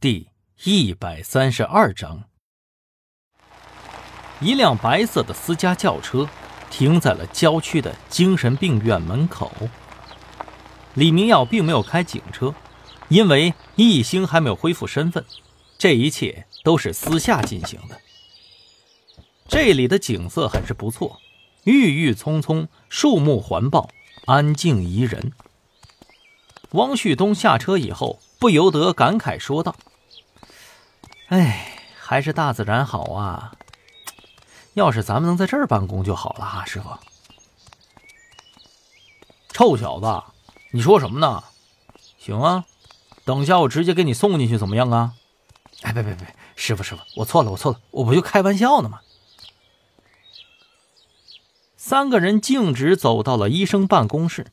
第一百三十二章，一辆白色的私家轿车停在了郊区的精神病院门口。李明耀并没有开警车，因为易星还没有恢复身份，这一切都是私下进行的。这里的景色很是不错，郁郁葱葱，树木环抱，安静宜人。汪旭东下车以后，不由得感慨说道。哎，还是大自然好啊！要是咱们能在这儿办公就好了啊，师傅。臭小子，你说什么呢？行啊，等下我直接给你送进去，怎么样啊？哎，别别别，师傅师傅，我错了我错了，我不就开玩笑呢吗？三个人径直走到了医生办公室，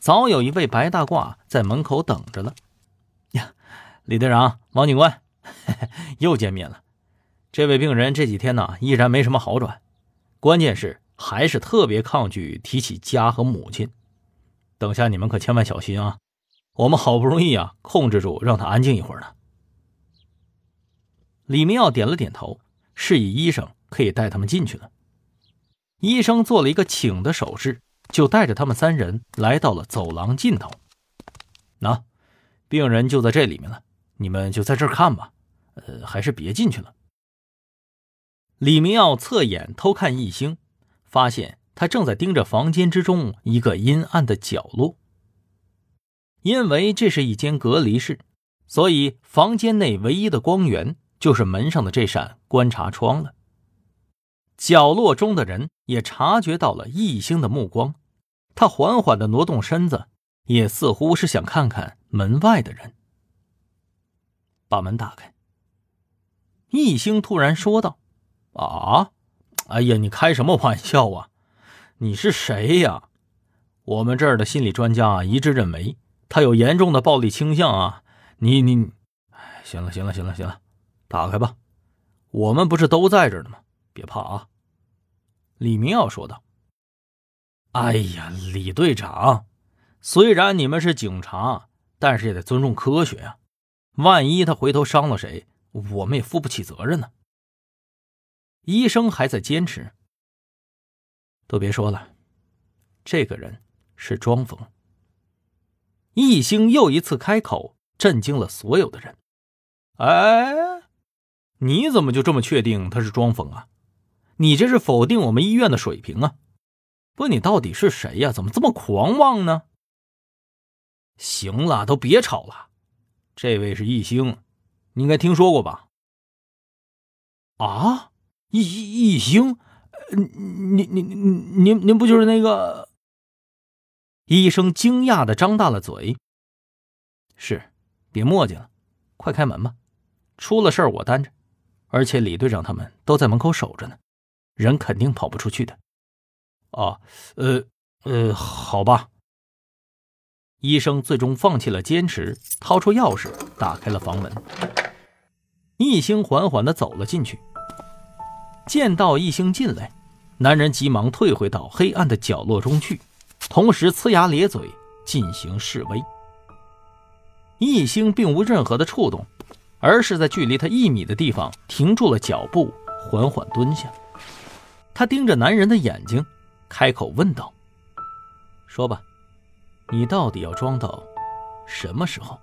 早有一位白大褂在门口等着了。呀，李队长，王警官。又见面了，这位病人这几天呢依然没什么好转，关键是还是特别抗拒提起家和母亲。等下你们可千万小心啊！我们好不容易啊控制住，让他安静一会儿呢。李明耀点了点头，示意医生可以带他们进去了。医生做了一个请的手势，就带着他们三人来到了走廊尽头。那病人就在这里面了。你们就在这儿看吧，呃，还是别进去了。李明耀侧眼偷看易星，发现他正在盯着房间之中一个阴暗的角落。因为这是一间隔离室，所以房间内唯一的光源就是门上的这扇观察窗了。角落中的人也察觉到了易星的目光，他缓缓的挪动身子，也似乎是想看看门外的人。把门打开。易星突然说道：“啊，哎呀，你开什么玩笑啊？你是谁呀？我们这儿的心理专家一致认为他有严重的暴力倾向啊！你你，哎，行了行了行了行了，打开吧。我们不是都在这儿呢吗？别怕啊。”李明耀说道。“哎呀，李队长，虽然你们是警察，但是也得尊重科学呀。”万一他回头伤了谁，我们也负不起责任呢。医生还在坚持，都别说了，这个人是庄逢。易星又一次开口，震惊了所有的人。哎，你怎么就这么确定他是庄逢啊？你这是否定我们医院的水平啊？不，你到底是谁呀？怎么这么狂妄呢？行了，都别吵了。这位是易星，你应该听说过吧？啊，易易星，您您您您您不就是那个？医生惊讶的张大了嘴。是，别墨迹了，快开门吧，出了事儿我担着，而且李队长他们都在门口守着呢，人肯定跑不出去的。哦，呃呃，好吧。医生最终放弃了坚持，掏出钥匙打开了房门。易星缓缓地走了进去。见到易星进来，男人急忙退回到黑暗的角落中去，同时呲牙咧嘴进行示威。易星并无任何的触动，而是在距离他一米的地方停住了脚步，缓缓蹲下。他盯着男人的眼睛，开口问道：“说吧。”你到底要装到什么时候？